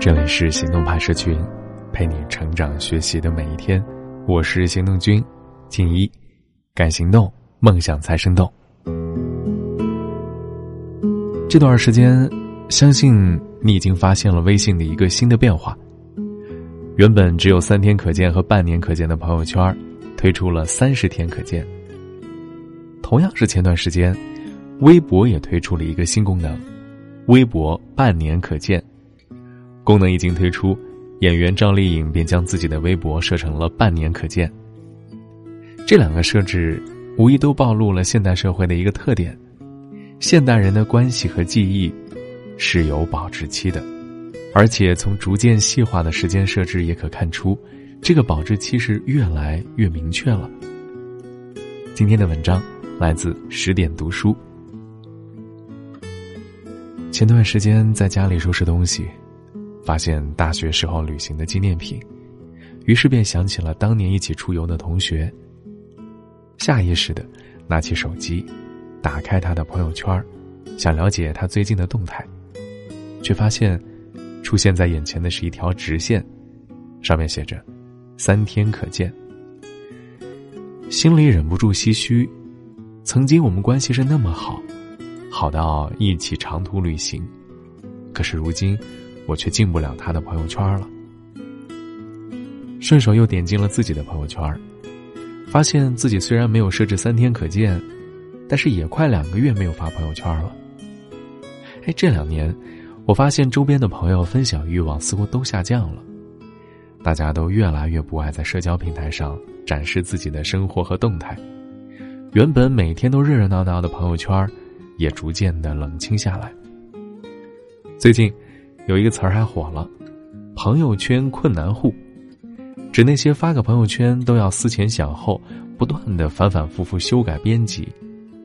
这里是行动派社群，陪你成长学习的每一天。我是行动君静一，敢行动，梦想才生动。这段时间，相信你已经发现了微信的一个新的变化。原本只有三天可见和半年可见的朋友圈，推出了三十天可见。同样是前段时间，微博也推出了一个新功能：微博半年可见。功能一经推出，演员赵丽颖便将自己的微博设成了半年可见。这两个设置无疑都暴露了现代社会的一个特点：现代人的关系和记忆是有保质期的，而且从逐渐细化的时间设置也可看出，这个保质期是越来越明确了。今天的文章来自十点读书。前段时间在家里收拾东西。发现大学时候旅行的纪念品，于是便想起了当年一起出游的同学。下意识的拿起手机，打开他的朋友圈，想了解他最近的动态，却发现出现在眼前的是一条直线，上面写着“三天可见”。心里忍不住唏嘘，曾经我们关系是那么好，好到一起长途旅行，可是如今。我却进不了他的朋友圈了。顺手又点进了自己的朋友圈，发现自己虽然没有设置三天可见，但是也快两个月没有发朋友圈了。哎，这两年，我发现周边的朋友分享欲望似乎都下降了，大家都越来越不爱在社交平台上展示自己的生活和动态，原本每天都热热闹闹的朋友圈，也逐渐的冷清下来。最近。有一个词儿还火了，“朋友圈困难户”，指那些发个朋友圈都要思前想后，不断的反反复复修改编辑，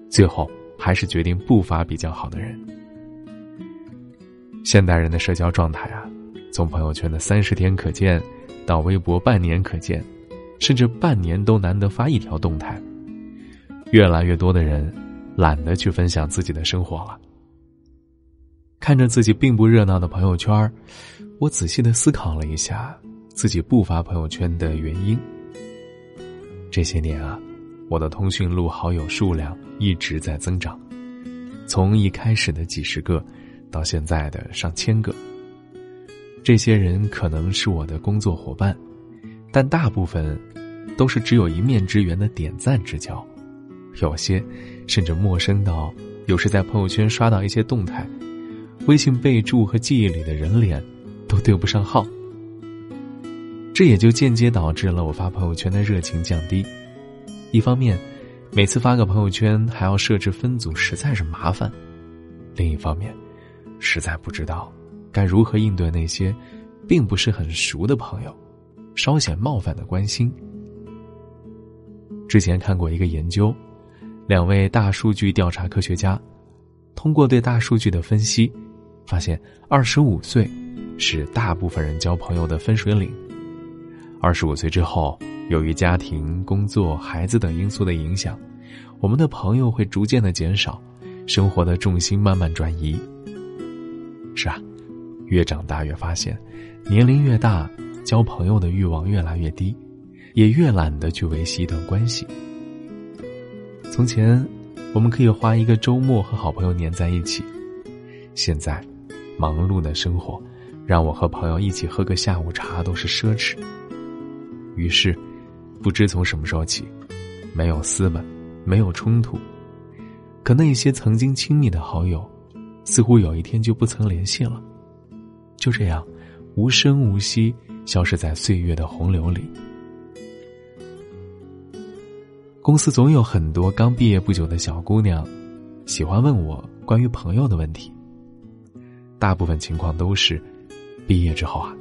最后还是决定不发比较好的人。现代人的社交状态啊，从朋友圈的三十天可见，到微博半年可见，甚至半年都难得发一条动态，越来越多的人懒得去分享自己的生活了。看着自己并不热闹的朋友圈，我仔细的思考了一下自己不发朋友圈的原因。这些年啊，我的通讯录好友数量一直在增长，从一开始的几十个，到现在的上千个。这些人可能是我的工作伙伴，但大部分都是只有一面之缘的点赞之交，有些甚至陌生到有时在朋友圈刷到一些动态。微信备注和记忆里的人脸，都对不上号。这也就间接导致了我发朋友圈的热情降低。一方面，每次发个朋友圈还要设置分组，实在是麻烦；另一方面，实在不知道该如何应对那些并不是很熟的朋友，稍显冒犯的关心。之前看过一个研究，两位大数据调查科学家通过对大数据的分析。发现二十五岁是大部分人交朋友的分水岭。二十五岁之后，由于家庭、工作、孩子等因素的影响，我们的朋友会逐渐的减少，生活的重心慢慢转移。是啊，越长大越发现，年龄越大，交朋友的欲望越来越低，也越懒得去维系一段关系。从前，我们可以花一个周末和好朋友黏在一起，现在。忙碌的生活，让我和朋友一起喝个下午茶都是奢侈。于是，不知从什么时候起，没有私奔，没有冲突，可那些曾经亲密的好友，似乎有一天就不曾联系了。就这样，无声无息消失在岁月的洪流里。公司总有很多刚毕业不久的小姑娘，喜欢问我关于朋友的问题。大部分情况都是，毕业之后啊，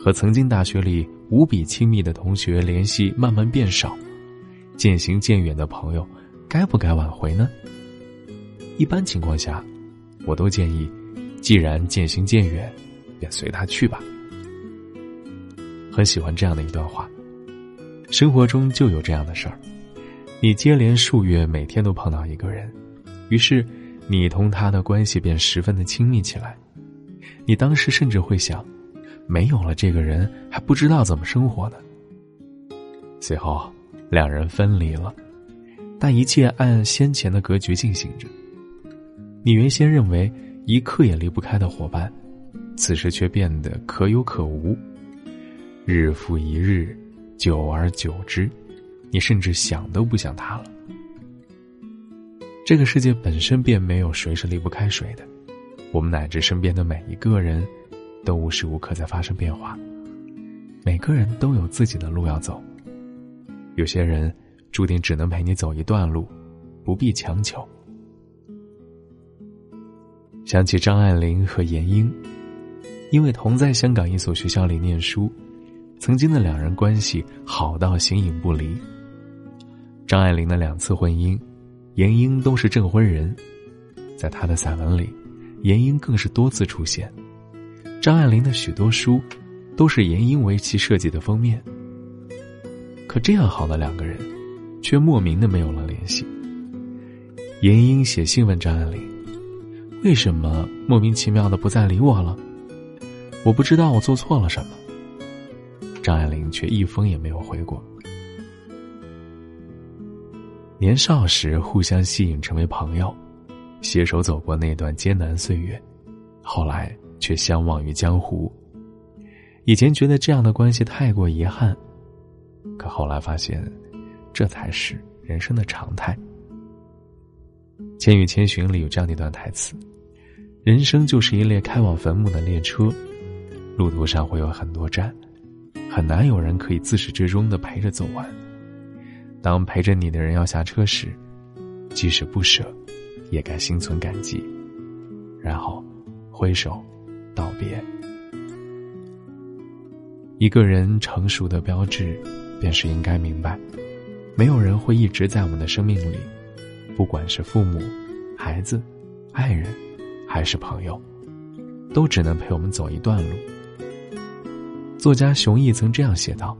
和曾经大学里无比亲密的同学联系慢慢变少，渐行渐远的朋友，该不该挽回呢？一般情况下，我都建议，既然渐行渐远，便随他去吧。很喜欢这样的一段话，生活中就有这样的事儿，你接连数月每天都碰到一个人，于是你同他的关系便十分的亲密起来。你当时甚至会想，没有了这个人还不知道怎么生活呢。随后，两人分离了，但一切按先前的格局进行着。你原先认为一刻也离不开的伙伴，此时却变得可有可无。日复一日，久而久之，你甚至想都不想他了。这个世界本身便没有谁是离不开谁的，我们乃至身边的每一个人，都无时无刻在发生变化。每个人都有自己的路要走，有些人注定只能陪你走一段路，不必强求。想起张爱玲和闫英，因为同在香港一所学校里念书，曾经的两人关系好到形影不离。张爱玲的两次婚姻。闫英都是证婚人，在她的散文里，闫英更是多次出现。张爱玲的许多书，都是闫英为其设计的封面。可这样好的两个人，却莫名的没有了联系。闫英写信问张爱玲：“为什么莫名其妙的不再理我了？我不知道我做错了什么。”张爱玲却一封也没有回过。年少时互相吸引，成为朋友，携手走过那段艰难岁月，后来却相忘于江湖。以前觉得这样的关系太过遗憾，可后来发现，这才是人生的常态。《千与千寻》里有这样的一段台词：“人生就是一列开往坟墓的列车，路途上会有很多站，很难有人可以自始至终的陪着走完。”当陪着你的人要下车时，即使不舍，也该心存感激，然后挥手道别。一个人成熟的标志，便是应该明白，没有人会一直在我们的生命里，不管是父母、孩子、爱人，还是朋友，都只能陪我们走一段路。作家熊毅曾这样写道：“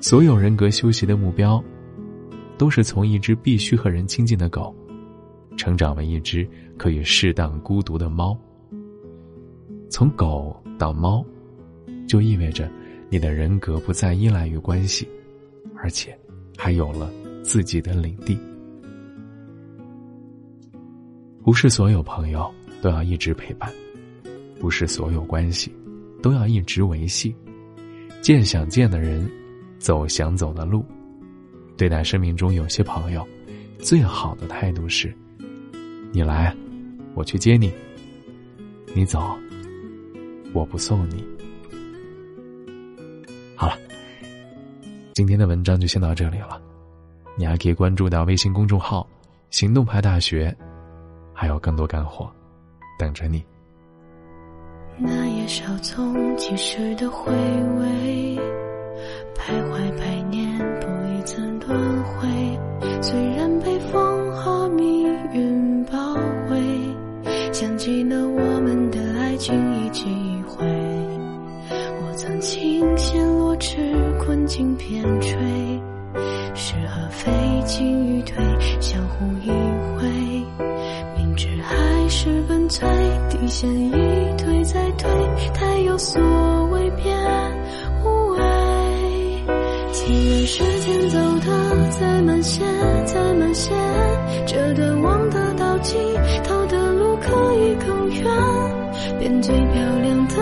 所有人格修习的目标。”都是从一只必须和人亲近的狗，成长为一只可以适当孤独的猫。从狗到猫，就意味着你的人格不再依赖于关系，而且还有了自己的领地。不是所有朋友都要一直陪伴，不是所有关系都要一直维系。见想见的人，走想走的路。对待生命中有些朋友，最好的态度是：你来，我去接你；你走，我不送你。好了，今天的文章就先到这里了。你还可以关注到微信公众号“行动派大学”，还有更多干货等着你。那夜稍纵即逝的回味，徘徊百年不一曾。轮回，虽然被风和命运包围，想起了我们的爱情一记一回。我曾倾羡落枝，困境偏吹，是和非，进与退，相互依偎。明知海是本摧，底线一退再退，太有所谓变。情愿时间走得再慢些，再慢些，这段望得到尽头的路可以更远。变最漂亮的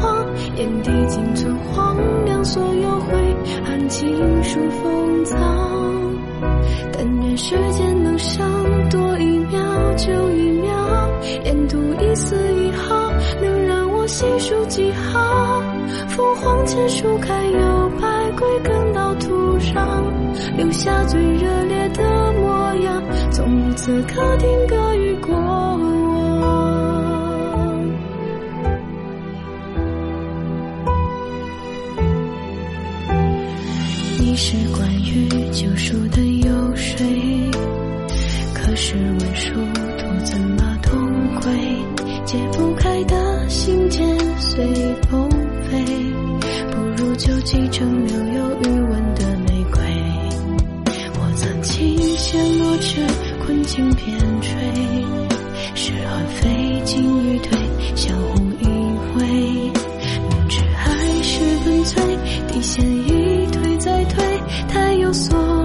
谎，眼底仅存荒凉，所有灰暗尽数封藏。但愿时间能剩多一秒就一秒，沿途一丝一毫能让我细数几行。凤凰前树开，有百归，留下最热烈的模样。从此刻定格于过往。你是关于救赎的游水，可是问殊途怎么同归？解不开的心渐随风飞，不如。就几成留轻偏吹，是而非，进与退，相互依偎。明知爱是本罪，底线一推再推，太有所。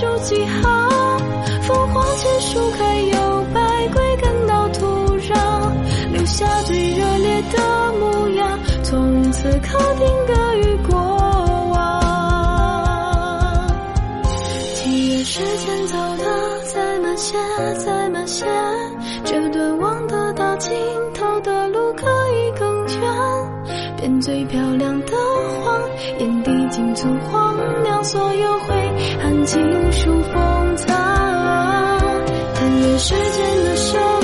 数记号。风花前树开有百归，根到土壤，留下最热烈的模样，从此刻定格于过往。七月时间走得再慢些，再慢些，这段望得到尽最漂亮的谎，眼底尽存荒凉，所有悔恨尽数封藏。但愿时间的手。